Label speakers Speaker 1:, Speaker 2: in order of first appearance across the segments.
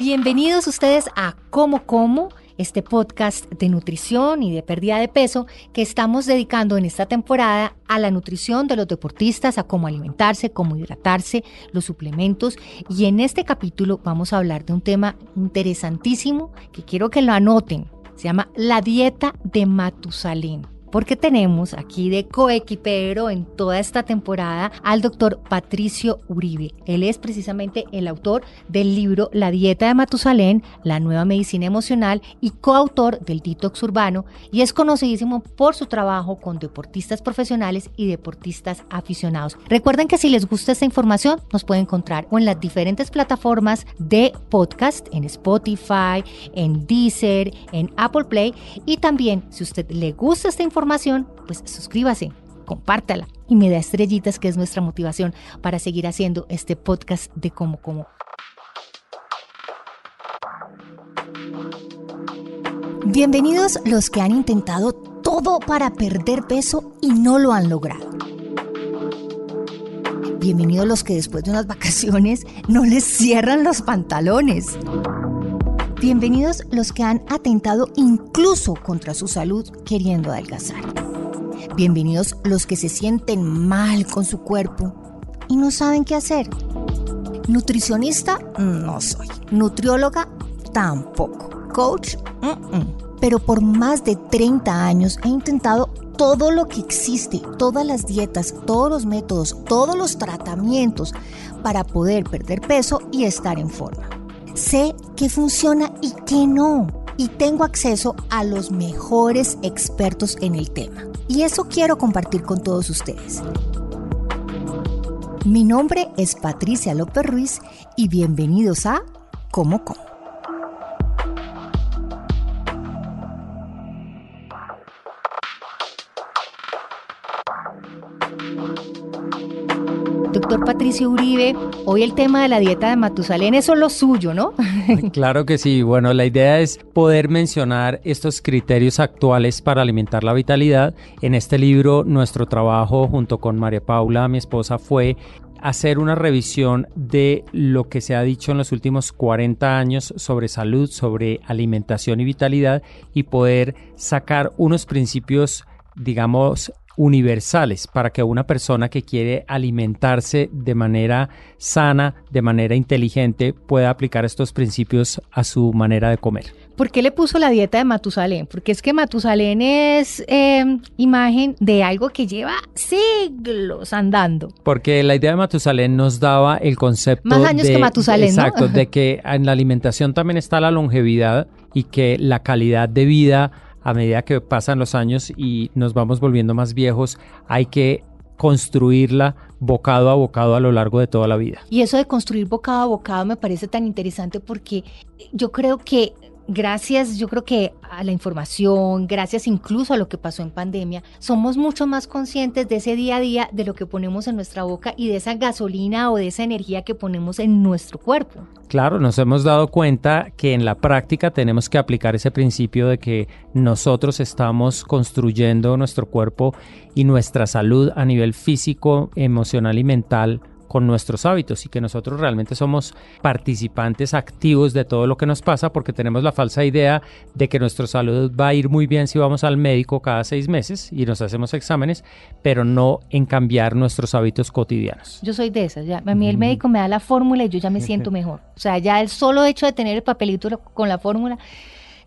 Speaker 1: Bienvenidos ustedes a Como Como, este podcast de nutrición y de pérdida de peso que estamos dedicando en esta temporada a la nutrición de los deportistas, a cómo alimentarse, cómo hidratarse, los suplementos. Y en este capítulo vamos a hablar de un tema interesantísimo que quiero que lo anoten. Se llama la dieta de Matusalén porque tenemos aquí de coequipero en toda esta temporada al doctor Patricio Uribe. Él es precisamente el autor del libro La dieta de Matusalén, la nueva medicina emocional y coautor del detox urbano y es conocidísimo por su trabajo con deportistas profesionales y deportistas aficionados. Recuerden que si les gusta esta información nos pueden encontrar en las diferentes plataformas de podcast, en Spotify, en Deezer, en Apple Play y también si usted le gusta esta información pues suscríbase, compártala y me da estrellitas, que es nuestra motivación para seguir haciendo este podcast de Como Como. Bienvenidos los que han intentado todo para perder peso y no lo han logrado. Bienvenidos los que después de unas vacaciones no les cierran los pantalones. Bienvenidos los que han atentado incluso contra su salud queriendo adelgazar. Bienvenidos los que se sienten mal con su cuerpo y no saben qué hacer. Nutricionista no soy. Nutrióloga tampoco. Coach, pero por más de 30 años he intentado todo lo que existe, todas las dietas, todos los métodos, todos los tratamientos para poder perder peso y estar en forma. Sé qué funciona y qué no. Y tengo acceso a los mejores expertos en el tema. Y eso quiero compartir con todos ustedes. Mi nombre es Patricia López Ruiz y bienvenidos a Como Como. Patricio Uribe, hoy el tema de la dieta de Matusalén, eso es lo suyo, ¿no?
Speaker 2: Claro que sí. Bueno, la idea es poder mencionar estos criterios actuales para alimentar la vitalidad. En este libro, nuestro trabajo junto con María Paula, mi esposa, fue hacer una revisión de lo que se ha dicho en los últimos 40 años sobre salud, sobre alimentación y vitalidad y poder sacar unos principios digamos, universales para que una persona que quiere alimentarse de manera sana, de manera inteligente, pueda aplicar estos principios a su manera de comer.
Speaker 1: ¿Por qué le puso la dieta de Matusalén? Porque es que Matusalén es em, imagen de algo que lleva siglos andando.
Speaker 2: Porque la idea de Matusalén nos daba el concepto.
Speaker 1: Más años que Matusalén.
Speaker 2: Exacto, de que en la alimentación también está la longevidad y que la calidad de vida a medida que pasan los años y nos vamos volviendo más viejos, hay que construirla bocado a bocado a lo largo de toda la vida.
Speaker 1: Y eso de construir bocado a bocado me parece tan interesante porque yo creo que gracias yo creo que a la información, gracias incluso a lo que pasó en pandemia, somos mucho más conscientes de ese día a día, de lo que ponemos en nuestra boca y de esa gasolina o de esa energía que ponemos en nuestro cuerpo.
Speaker 2: Claro, nos hemos dado cuenta que en la práctica tenemos que aplicar ese principio de que nosotros estamos construyendo nuestro cuerpo y nuestra salud a nivel físico, emocional y mental con nuestros hábitos y que nosotros realmente somos participantes activos de todo lo que nos pasa porque tenemos la falsa idea de que nuestra salud va a ir muy bien si vamos al médico cada seis meses y nos hacemos exámenes, pero no en cambiar nuestros hábitos cotidianos.
Speaker 1: Yo soy de esas, ya. a mí el médico me da la fórmula y yo ya me siento mejor. O sea, ya el solo hecho de tener el papelito con la fórmula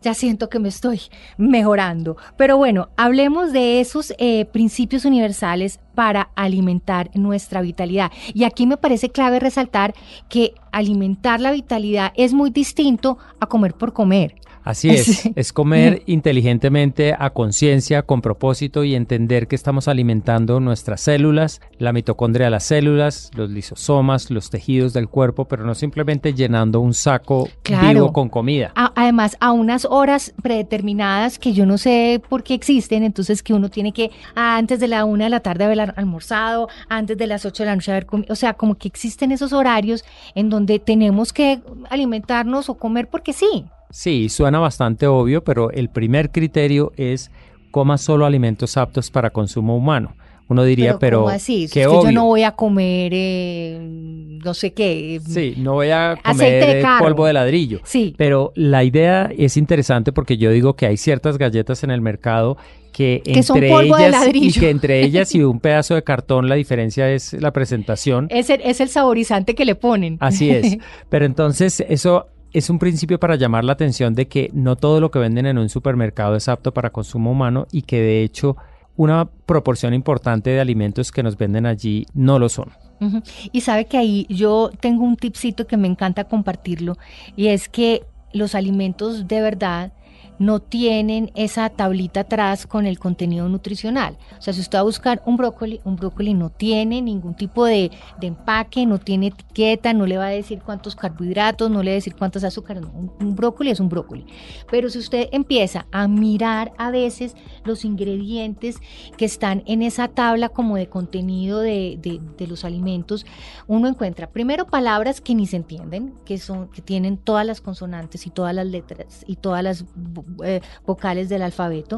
Speaker 1: ya siento que me estoy mejorando. Pero bueno, hablemos de esos eh, principios universales para alimentar nuestra vitalidad. Y aquí me parece clave resaltar que alimentar la vitalidad es muy distinto a comer por comer.
Speaker 2: Así es, es comer inteligentemente, a conciencia, con propósito y entender que estamos alimentando nuestras células, la mitocondria de las células, los lisosomas, los tejidos del cuerpo, pero no simplemente llenando un saco vivo con comida.
Speaker 1: además, a unas horas predeterminadas que yo no sé por qué existen, entonces que uno tiene que antes de la una de la tarde haber almorzado, antes de las ocho de la noche haber comido, o sea, como que existen esos horarios en donde tenemos que alimentarnos o comer porque sí.
Speaker 2: Sí, suena bastante obvio, pero el primer criterio es coma solo alimentos aptos para consumo humano. Uno diría, pero,
Speaker 1: ¿cómo así? que yo no voy a comer, eh, no sé qué.
Speaker 2: Sí, no voy a comer polvo de ladrillo.
Speaker 1: Sí.
Speaker 2: Pero la idea es interesante porque yo digo que hay ciertas galletas en el mercado que, entre ellas y que entre ellas y un pedazo de cartón la diferencia es la presentación.
Speaker 1: Es el, es el saborizante que le ponen.
Speaker 2: Así es. Pero entonces eso es un principio para llamar la atención de que no todo lo que venden en un supermercado es apto para consumo humano y que de hecho una proporción importante de alimentos que nos venden allí no lo son.
Speaker 1: Y sabe que ahí yo tengo un tipcito que me encanta compartirlo y es que los alimentos de verdad no tienen esa tablita atrás con el contenido nutricional. O sea, si usted va a buscar un brócoli, un brócoli no tiene ningún tipo de, empaque, no tiene etiqueta, no le va a decir cuántos carbohidratos, no le va a decir cuántos azúcares. un, brócoli es un brócoli. Pero si usted empieza a mirar a veces los ingredientes que están en esa tabla como de contenido de, de los alimentos, uno encuentra primero palabras que ni se entienden, que, son, que tienen todas las consonantes y todas las letras y todas las eh, vocales del alfabeto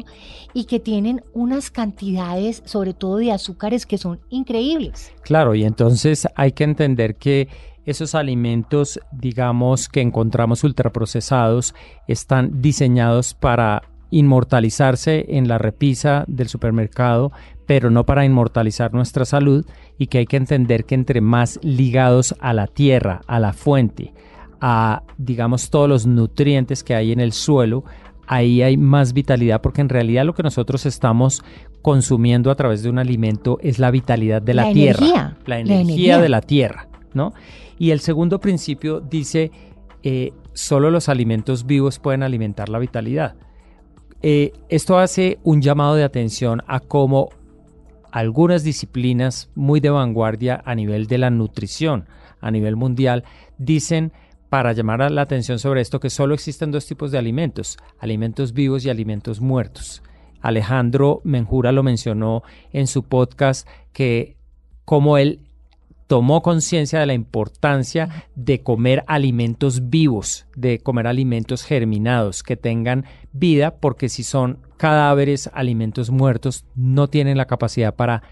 Speaker 1: y que tienen unas cantidades, sobre todo de azúcares, que son increíbles.
Speaker 2: Claro, y entonces hay que entender que esos alimentos, digamos, que encontramos ultraprocesados, están diseñados para inmortalizarse en la repisa del supermercado, pero no para inmortalizar nuestra salud y que hay que entender que entre más ligados a la tierra, a la fuente, a digamos todos los nutrientes que hay en el suelo, ahí hay más vitalidad porque en realidad lo que nosotros estamos consumiendo a través de un alimento es la vitalidad de la, tierra, la energía, de la tierra, ¿no? Y el segundo principio dice, eh, solo los alimentos vivos pueden alimentar la vitalidad. Eh, esto hace un llamado de atención a cómo algunas disciplinas muy de vanguardia a nivel de la nutrición, a nivel mundial, dicen para llamar la atención sobre esto que solo existen dos tipos de alimentos, alimentos vivos y alimentos muertos. Alejandro Menjura lo mencionó en su podcast que como él tomó conciencia de la importancia de comer alimentos vivos, de comer alimentos germinados que tengan vida, porque si son cadáveres, alimentos muertos, no tienen la capacidad para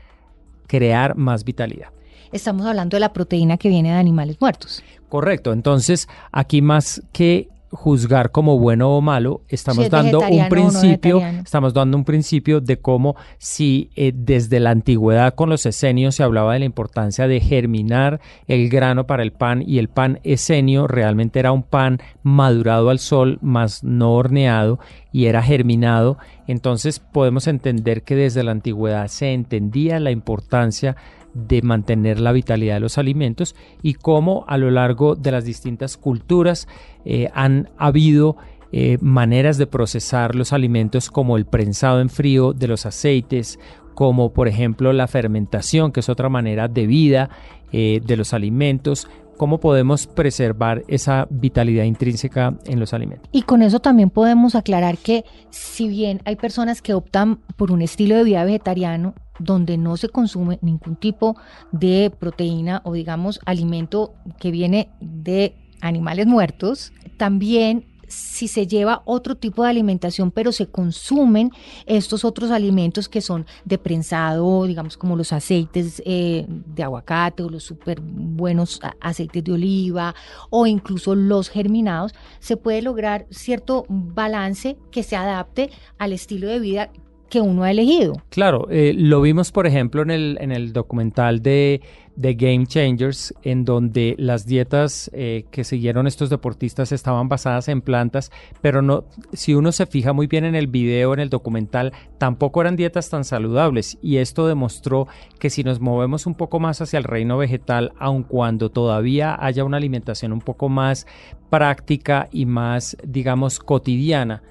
Speaker 2: crear más vitalidad
Speaker 1: estamos hablando de la proteína que viene de animales muertos.
Speaker 2: Correcto, entonces aquí más que juzgar como bueno o malo, estamos dando un principio, estamos dando un principio de cómo si eh, desde la antigüedad con los esenios se hablaba de la importancia de germinar el grano para el pan y el pan esenio realmente era un pan madurado al sol, más no horneado y era germinado, entonces podemos entender que desde la antigüedad se entendía la importancia de mantener la vitalidad de los alimentos y cómo a lo largo de las distintas culturas eh, han habido eh, maneras de procesar los alimentos como el prensado en frío de los aceites, como por ejemplo la fermentación, que es otra manera de vida eh, de los alimentos, cómo podemos preservar esa vitalidad intrínseca en los alimentos.
Speaker 1: Y con eso también podemos aclarar que si bien hay personas que optan por un estilo de vida vegetariano, donde no se consume ningún tipo de proteína o digamos alimento que viene de animales muertos, también si se lleva otro tipo de alimentación, pero se consumen estos otros alimentos que son de prensado, digamos como los aceites eh, de aguacate o los súper buenos aceites de oliva o incluso los germinados, se puede lograr cierto balance que se adapte al estilo de vida que uno ha elegido.
Speaker 2: Claro, eh, lo vimos por ejemplo en el, en el documental de, de Game Changers, en donde las dietas eh, que siguieron estos deportistas estaban basadas en plantas, pero no, si uno se fija muy bien en el video, en el documental, tampoco eran dietas tan saludables. Y esto demostró que si nos movemos un poco más hacia el reino vegetal, aun cuando todavía haya una alimentación un poco más práctica y más, digamos, cotidiana,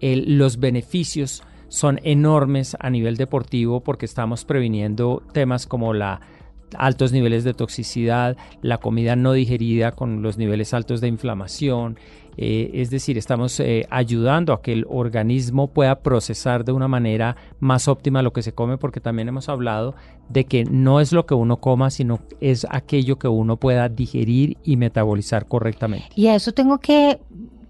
Speaker 2: los beneficios son enormes a nivel deportivo porque estamos previniendo temas como la altos niveles de toxicidad, la comida no digerida con los niveles altos de inflamación, eh, es decir, estamos eh, ayudando a que el organismo pueda procesar de una manera más óptima lo que se come, porque también hemos hablado de que no es lo que uno coma, sino es aquello que uno pueda digerir y metabolizar correctamente.
Speaker 1: Y a eso tengo que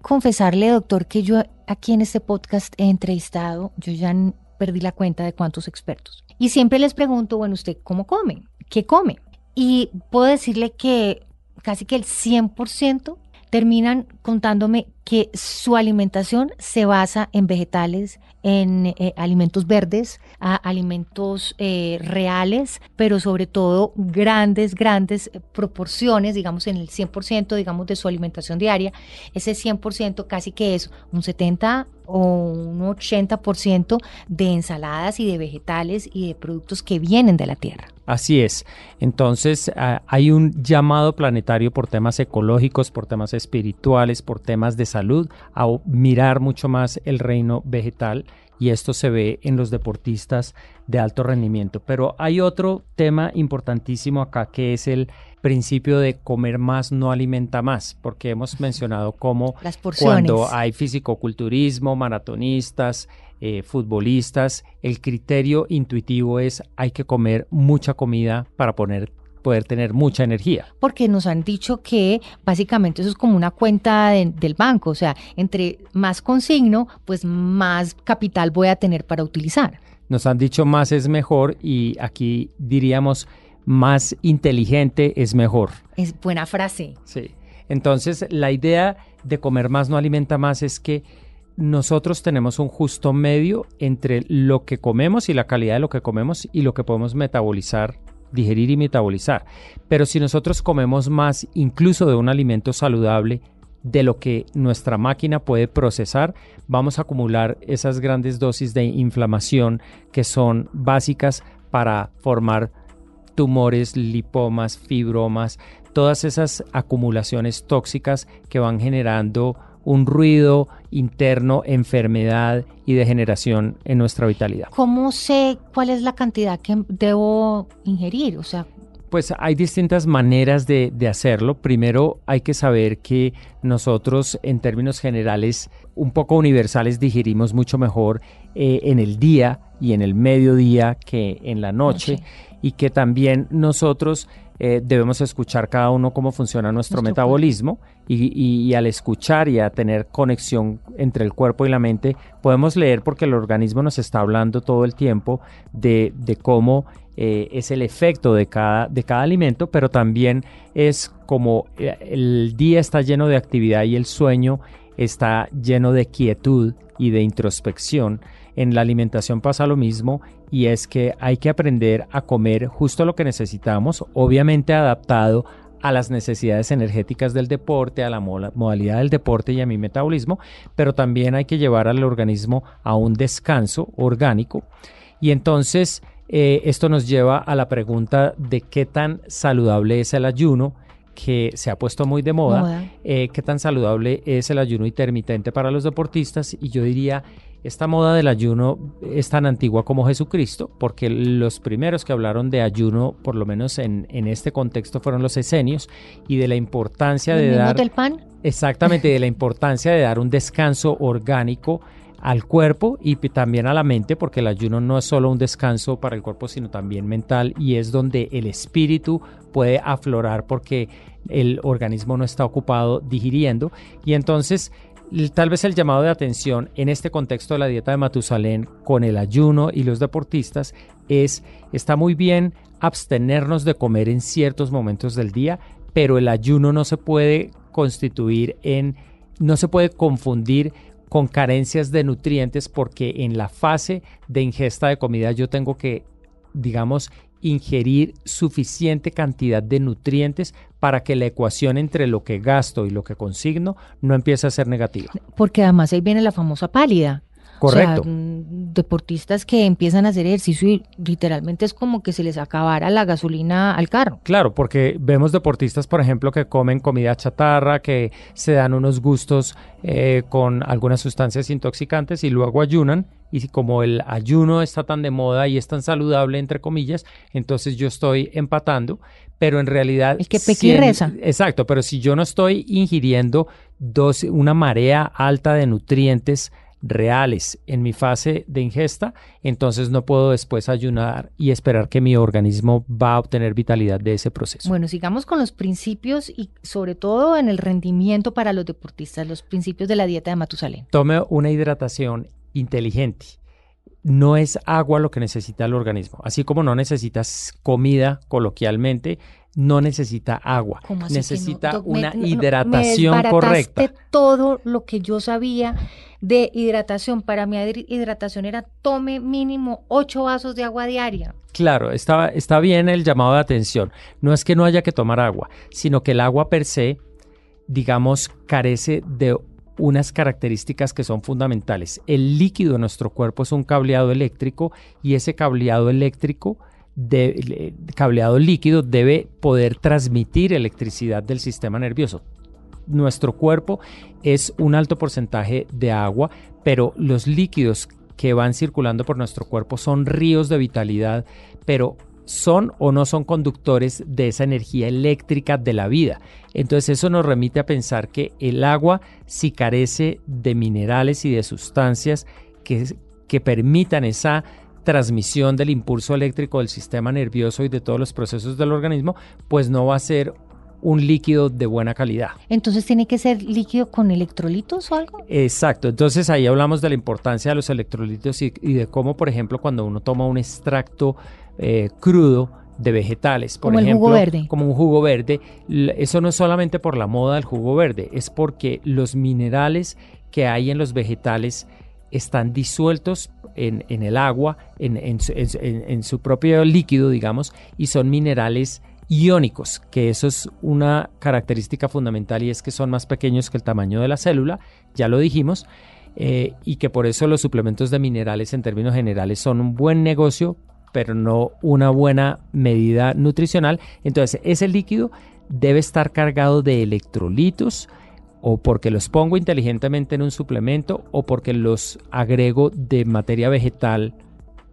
Speaker 1: confesarle, doctor, que yo aquí en este podcast he entrevistado, yo ya perdí la cuenta de cuántos expertos. Y siempre les pregunto, bueno, ¿usted cómo come? ¿Qué come? Y puedo decirle que casi que el 100% terminan contándome que su alimentación se basa en vegetales, en eh, alimentos verdes, a alimentos eh, reales, pero sobre todo grandes, grandes proporciones, digamos en el 100%, digamos, de su alimentación diaria. Ese 100% casi que es un 70 o un 80% de ensaladas y de vegetales y de productos que vienen de la tierra.
Speaker 2: Así es. Entonces hay un llamado planetario por temas ecológicos, por temas espirituales, por temas de salud, a mirar mucho más el reino vegetal y esto se ve en los deportistas de alto rendimiento. Pero hay otro tema importantísimo acá que es el principio de comer más no alimenta más, porque hemos mencionado cómo cuando hay fisicoculturismo, maratonistas, eh, futbolistas, el criterio intuitivo es hay que comer mucha comida para poner poder tener mucha energía.
Speaker 1: Porque nos han dicho que básicamente eso es como una cuenta del banco, o sea, entre más consigno, pues más capital voy a tener para utilizar.
Speaker 2: Nos han dicho más es mejor y aquí diríamos más inteligente es mejor.
Speaker 1: Es buena frase.
Speaker 2: Sí. Entonces, la idea de comer más no alimenta más es que nosotros tenemos un justo medio entre lo que comemos y la calidad de lo que comemos y lo que podemos metabolizar digerir y metabolizar. Pero si nosotros comemos más incluso de un alimento saludable, de lo que nuestra máquina puede procesar, vamos a acumular esas grandes dosis de inflamación que son básicas para formar tumores, lipomas, fibromas, todas esas acumulaciones tóxicas que van generando un ruido interno, enfermedad y degeneración en nuestra vitalidad.
Speaker 1: ¿Cómo sé cuál es la cantidad que debo ingerir? O sea,
Speaker 2: pues hay distintas maneras de, hacerlo. Primero hay que saber que nosotros en términos generales, un poco universales, digerimos mucho mejor eh, en el día y en el mediodía que en la noche. y que también nosotros eh, debemos escuchar cada uno cómo funciona nuestro, metabolismo y, al escuchar y a tener conexión entre el cuerpo y la mente, podemos leer porque el organismo nos está hablando todo el tiempo de, cómo eh, es el efecto de cada, de cada alimento, pero también es como eh, el día está lleno de actividad y el sueño está lleno de quietud y de introspección. En la alimentación pasa lo mismo y es que hay que aprender a comer justo lo que necesitamos, obviamente adaptado a las necesidades energéticas del deporte, a la modalidad del deporte y a mi metabolismo, pero también hay que llevar al organismo a un descanso orgánico. Y entonces eh, esto nos lleva a la pregunta de qué tan saludable es el ayuno que se ha puesto muy de moda, eh, qué tan saludable es el ayuno intermitente para los deportistas y yo diría esta moda del ayuno es tan antigua como Jesucristo, porque los primeros que hablaron de ayuno, por lo menos en, este contexto, fueron los esenios y de la importancia de dar...
Speaker 1: del pan?
Speaker 2: Exactamente, de la importancia de dar un descanso orgánico al cuerpo y también a la mente, porque el ayuno no es solo un descanso para el cuerpo, sino también mental y es donde el espíritu puede aflorar porque el organismo no está ocupado digiriendo. Y entonces tal vez el llamado de atención en este contexto de la dieta de Matusalén con el ayuno y los deportistas es, está muy bien abstenernos de comer en ciertos momentos del día, pero el ayuno no se puede constituir en, no se puede confundir con carencias de nutrientes porque en la fase de ingesta de comida yo tengo que, digamos, ingerir suficiente cantidad de nutrientes para que la ecuación entre lo que gasto y lo que consigno no empiece a ser negativa.
Speaker 1: Porque además ahí viene la famosa pálida.
Speaker 2: Correcto.
Speaker 1: Mm, deportistas que empiezan a hacer ejercicio y literalmente es como que se les acabara la gasolina al carro.
Speaker 2: Claro, porque vemos deportistas, por ejemplo, que comen comida chatarra, que se dan unos gustos eh, con algunas sustancias intoxicantes y luego ayunan. Y como el ayuno está tan de moda y es tan saludable, entre comillas, entonces yo estoy empatando, pero en realidad...
Speaker 1: El que peque reza.
Speaker 2: Exacto, pero si yo no estoy ingiriendo dos, una marea alta de nutrientes, reales en mi fase de ingesta, entonces no puedo después ayunar y esperar que mi organismo va a obtener vitalidad de ese proceso.
Speaker 1: Bueno, sigamos con los principios y sobre todo en el rendimiento para los deportistas, los principios de la dieta de Matusalén.
Speaker 2: Tome una hidratación inteligente. no es agua lo que necesita el organismo. Así como no necesitas comida coloquialmente, no necesita agua, necesita una hidratación
Speaker 1: me
Speaker 2: correcta.
Speaker 1: todo lo que yo sabía de hidratación. Para mí hidratación era tome mínimo ocho vasos de agua diaria.
Speaker 2: Claro, está, está bien el llamado de atención. No es que no haya que tomar agua, sino que el agua per se, digamos, carece de unas características que son fundamentales. El líquido de nuestro cuerpo es un cableado eléctrico y ese cableado eléctrico de, cableado líquido debe poder transmitir electricidad del sistema nervioso. Nuestro cuerpo es un alto porcentaje de agua, pero los líquidos que van circulando por nuestro cuerpo son ríos de vitalidad, pero son o no son conductores de esa energía eléctrica de la vida. Entonces eso nos remite a pensar que el agua, si carece de minerales y de sustancias que, permitan esa transmisión del impulso eléctrico del sistema nervioso y de todos los procesos del organismo, pues no va a ser un líquido de buena calidad.
Speaker 1: Entonces tiene que ser líquido con electrolitos o algo.
Speaker 2: Exacto, entonces ahí hablamos de la importancia de los electrolitos y, de cómo, por ejemplo, cuando uno toma un extracto eh, crudo de vegetales, por
Speaker 1: como
Speaker 2: ejemplo,
Speaker 1: jugo verde.
Speaker 2: como un jugo verde, eso no es solamente por la moda del jugo verde, es porque los minerales que hay en los vegetales están disueltos en, el agua, en, su propio líquido, digamos, y son minerales iónicos, que eso es una característica fundamental y es que son más pequeños que el tamaño de la célula, ya lo dijimos, eh, y que por eso los suplementos de minerales en términos generales son un buen negocio, pero no una buena medida nutricional. Entonces, ese líquido debe estar cargado de electrolitos, o porque los pongo inteligentemente en un suplemento o porque los agrego de materia vegetal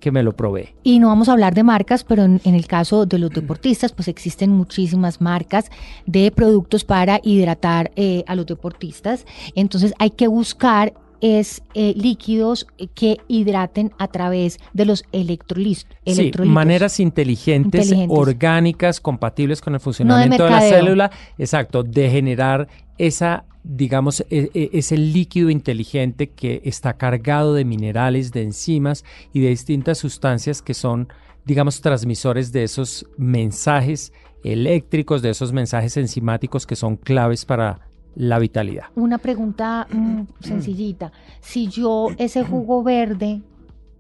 Speaker 2: que me lo provee.
Speaker 1: Y no vamos a hablar de marcas, pero en, el caso de los deportistas, pues existen muchísimas marcas de productos para hidratar eh, a los deportistas. Entonces hay que buscar es eh, líquidos que hidraten a través de los electrolitos.
Speaker 2: Sí, maneras inteligentes, orgánicas, compatibles con el funcionamiento de, la célula, exacto, de generar esa digamos, e, e, ese líquido inteligente que está cargado de minerales, de enzimas y de distintas sustancias que son, digamos, transmisores de esos mensajes eléctricos, de esos mensajes enzimáticos que son claves para la vitalidad.
Speaker 1: Una pregunta mm, sencillita. Si yo ese jugo verde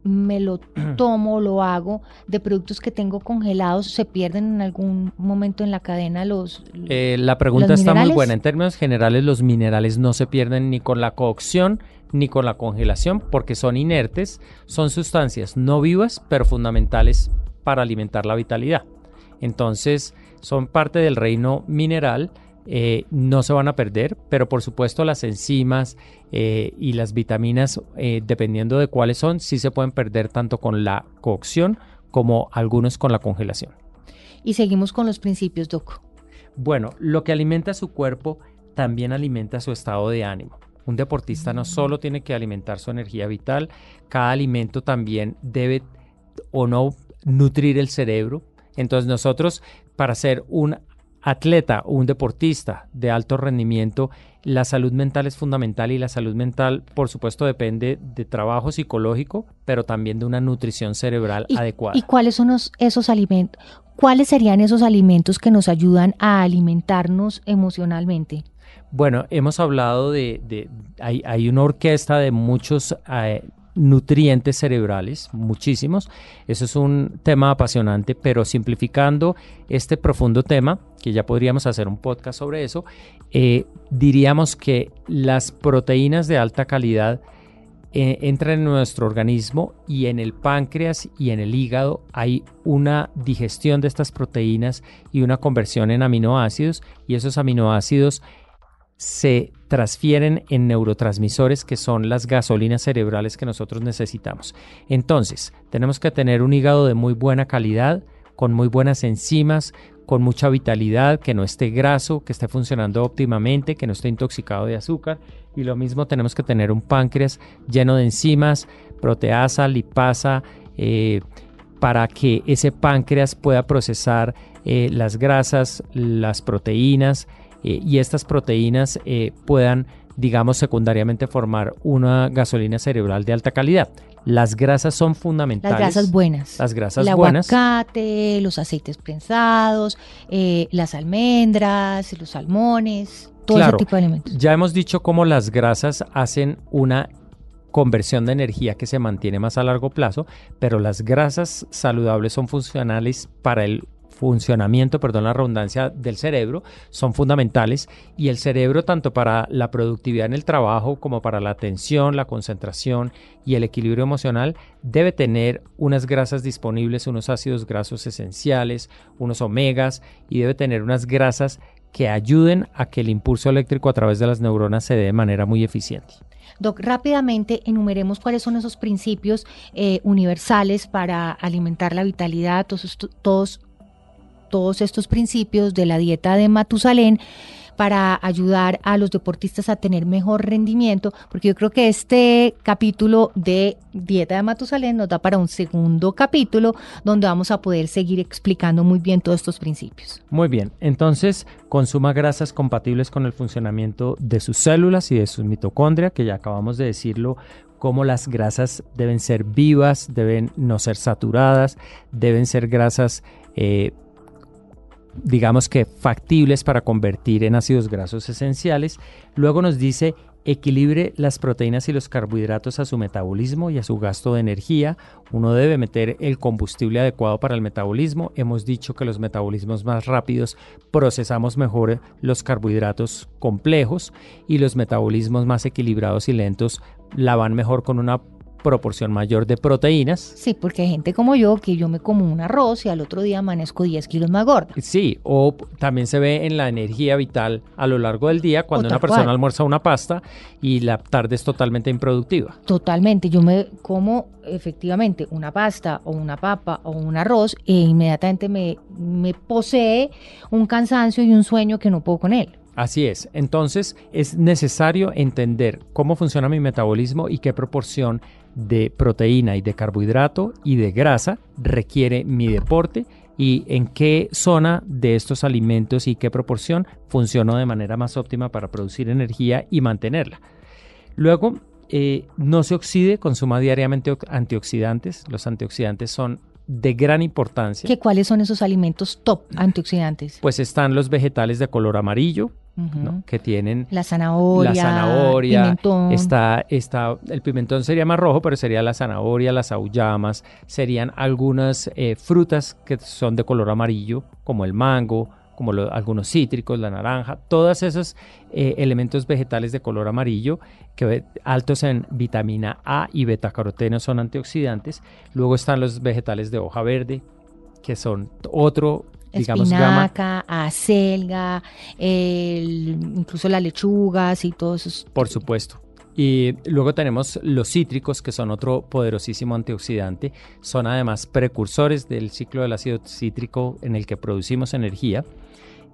Speaker 1: me lo tomo, lo hago de productos que tengo congelados, ¿se pierden en algún momento en la cadena los...
Speaker 2: Eh, la pregunta está muy buena. En términos generales, los minerales no se pierden ni con la cocción ni con la congelación porque son inertes, son sustancias no vivas, pero fundamentales para alimentar la vitalidad. Entonces, son parte del reino mineral eh, no se van a perder, pero por supuesto las enzimas eh, y las vitaminas, eh, dependiendo de cuáles son, sí se pueden perder tanto con la cocción como algunos con la congelación.
Speaker 1: Y seguimos con los principios, Doc.
Speaker 2: Bueno, lo que alimenta su cuerpo también alimenta su estado de ánimo. Un deportista no mm. solo tiene que alimentar su energía vital, cada alimento también debe o no nutrir el cerebro. Entonces nosotros para ser un atleta o un deportista de alto rendimiento, la salud mental es fundamental y la salud mental, por supuesto, depende de trabajo psicológico, pero también de una nutrición cerebral adecuada.
Speaker 1: ¿Y cuáles son esos alimentos? ¿Cuáles serían esos alimentos que nos ayudan a alimentarnos emocionalmente?
Speaker 2: Bueno, hemos hablado de, hay, una orquesta de muchos eh, nutrientes cerebrales, muchísimos. Eso es un tema apasionante, pero simplificando este profundo tema, que ya podríamos hacer un podcast sobre eso, eh, diríamos que las proteínas de alta calidad eh, entran en nuestro organismo y en el páncreas y en el hígado hay una digestión de estas proteínas y una conversión en aminoácidos y esos aminoácidos se transfieren en neurotransmisores que son las gasolinas cerebrales que nosotros necesitamos. Entonces, tenemos que tener un hígado de muy buena calidad, con muy buenas enzimas, con mucha vitalidad, que no esté graso, que esté funcionando óptimamente, que no esté intoxicado de azúcar. Y lo mismo tenemos que tener un páncreas lleno de enzimas, proteasa, lipasa, eh, para que ese páncreas pueda procesar eh, las grasas, las proteínas, eh, y estas proteínas eh, puedan digamos secundariamente formar una gasolina cerebral de alta calidad. Las grasas son fundamentales.
Speaker 1: Las grasas buenas.
Speaker 2: Las grasas
Speaker 1: el
Speaker 2: buenas.
Speaker 1: El aguacate, los aceites prensados, eh, las almendras, los salmones, todo ese tipo de alimentos.
Speaker 2: Ya hemos dicho cómo las grasas hacen una conversión de energía que se mantiene más a largo plazo, pero las grasas saludables son funcionales para el funcionamiento, perdón la redundancia, del cerebro son fundamentales y el cerebro tanto para la productividad en el trabajo como para la atención, la concentración y el equilibrio emocional debe tener unas grasas disponibles, unos ácidos grasos esenciales, unos omegas y debe tener unas grasas que ayuden a que el impulso eléctrico a través de las neuronas se dé de manera muy eficiente.
Speaker 1: Doc, rápidamente enumeremos cuáles son esos principios eh, universales para alimentar la vitalidad, todos, todos todos estos principios de la dieta de Matusalén para ayudar a los deportistas a tener mejor rendimiento, porque yo creo que este capítulo de Dieta de Matusalén nos da para un segundo capítulo donde vamos a poder seguir explicando muy bien todos estos principios.
Speaker 2: Muy bien, entonces consuma grasas compatibles con el funcionamiento de sus células y de sus mitocondria, que ya acabamos de decirlo cómo las grasas deben ser vivas, deben no ser saturadas, deben ser grasas eh, digamos que factibles para convertir en ácidos grasos esenciales. Luego nos dice equilibre las proteínas y los carbohidratos a su metabolismo y a su gasto de energía. Uno debe meter el combustible adecuado para el metabolismo. Hemos dicho que los metabolismos más rápidos procesamos mejor los carbohidratos complejos y los metabolismos más equilibrados y lentos la van mejor con una proporción mayor de proteínas.
Speaker 1: Sí, porque hay gente como yo que yo me como un arroz y al otro día amanezco 10 kilos más gorda.
Speaker 2: Sí, o también se ve en la energía vital a lo largo del día cuando una persona almuerza una pasta y la tarde es totalmente improductiva.
Speaker 1: Totalmente, yo me como efectivamente una pasta o una papa o un arroz e inmediatamente me, me posee un cansancio y un sueño que no puedo con él.
Speaker 2: Así es, entonces es necesario entender cómo funciona mi metabolismo y qué proporción de proteína y de carbohidrato y de grasa requiere mi deporte y en qué zona de estos alimentos y qué proporción funcionó de manera más óptima para producir energía y mantenerla. Luego, eh, no se oxide, consuma diariamente antioxidantes. Los antioxidantes son de gran importancia.
Speaker 1: ¿Qué, ¿Cuáles son esos alimentos top antioxidantes?
Speaker 2: Pues están los vegetales de color amarillo, que tienen
Speaker 1: la zanahoria,
Speaker 2: la zanahoria, pimentón. Está, está, el pimentón sería más rojo, pero sería la zanahoria, las aullamas, serían algunas eh, frutas que son de color amarillo, como el mango, como algunos cítricos, la naranja, todos esos eh, elementos vegetales de color amarillo que altos en vitamina A y betacaroteno son antioxidantes. Luego están los vegetales de hoja verde, que son otro digamos,
Speaker 1: espinaca, acelga, incluso las lechugas y todos esos.
Speaker 2: Por supuesto. Y luego tenemos los cítricos, que son otro poderosísimo antioxidante. Son además precursores del ciclo del ácido cítrico en el que producimos energía.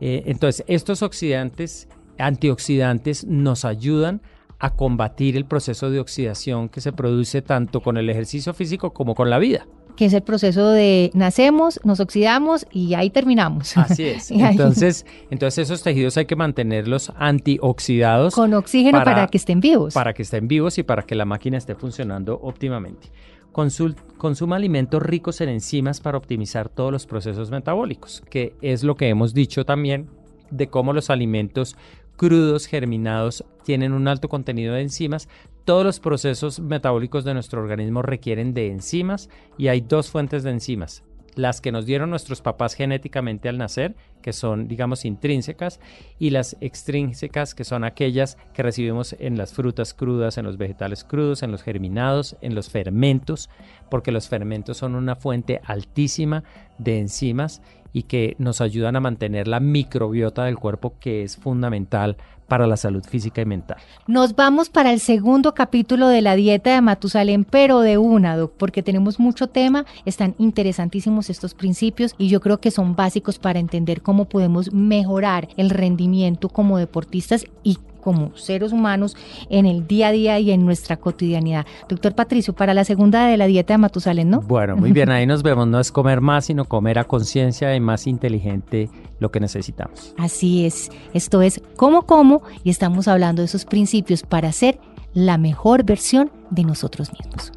Speaker 2: Eh, entonces, estos oxidantes, antioxidantes nos ayudan a combatir el proceso de oxidación que se produce tanto con el ejercicio físico como con la vida
Speaker 1: que es el proceso de nacemos, nos oxidamos y ahí terminamos.
Speaker 2: Así es. entonces, entonces esos tejidos hay que mantenerlos antioxidados.
Speaker 1: Con oxígeno para, que estén vivos.
Speaker 2: Para que estén vivos y para que la máquina esté funcionando óptimamente. consuma alimentos ricos en enzimas para optimizar todos los procesos metabólicos, que es lo que hemos dicho también de cómo los alimentos crudos, germinados, tienen un alto contenido de enzimas, todos los procesos metabólicos de nuestro organismo requieren de enzimas y hay dos fuentes de enzimas. Las que nos dieron nuestros papás genéticamente al nacer, que son, digamos, intrínsecas, y las extrínsecas, que son aquellas que recibimos en las frutas crudas, en los vegetales crudos, en los germinados, en los fermentos, porque los fermentos son una fuente altísima de enzimas y que nos ayudan a mantener la microbiota del cuerpo, que es fundamental para la salud física y mental.
Speaker 1: Nos vamos para el segundo capítulo de la dieta de Matusalén, pero de una, Doc, porque tenemos mucho tema, están interesantísimos estos principios y yo creo que son básicos para entender cómo podemos mejorar el rendimiento como deportistas y como seres humanos en el día a día y en nuestra cotidianidad. Doctor Patricio, para la segunda de la dieta de Matusalén, ¿no?
Speaker 2: Bueno, muy bien, ahí nos vemos. No es comer más, sino comer a conciencia y más inteligente lo que necesitamos.
Speaker 1: Así es. Esto es Como Como y estamos hablando de esos principios para ser la mejor versión de nosotros mismos.